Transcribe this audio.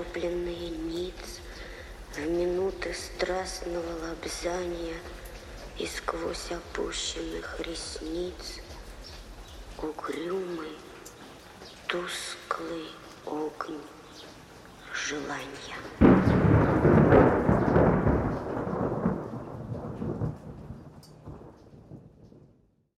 потопленные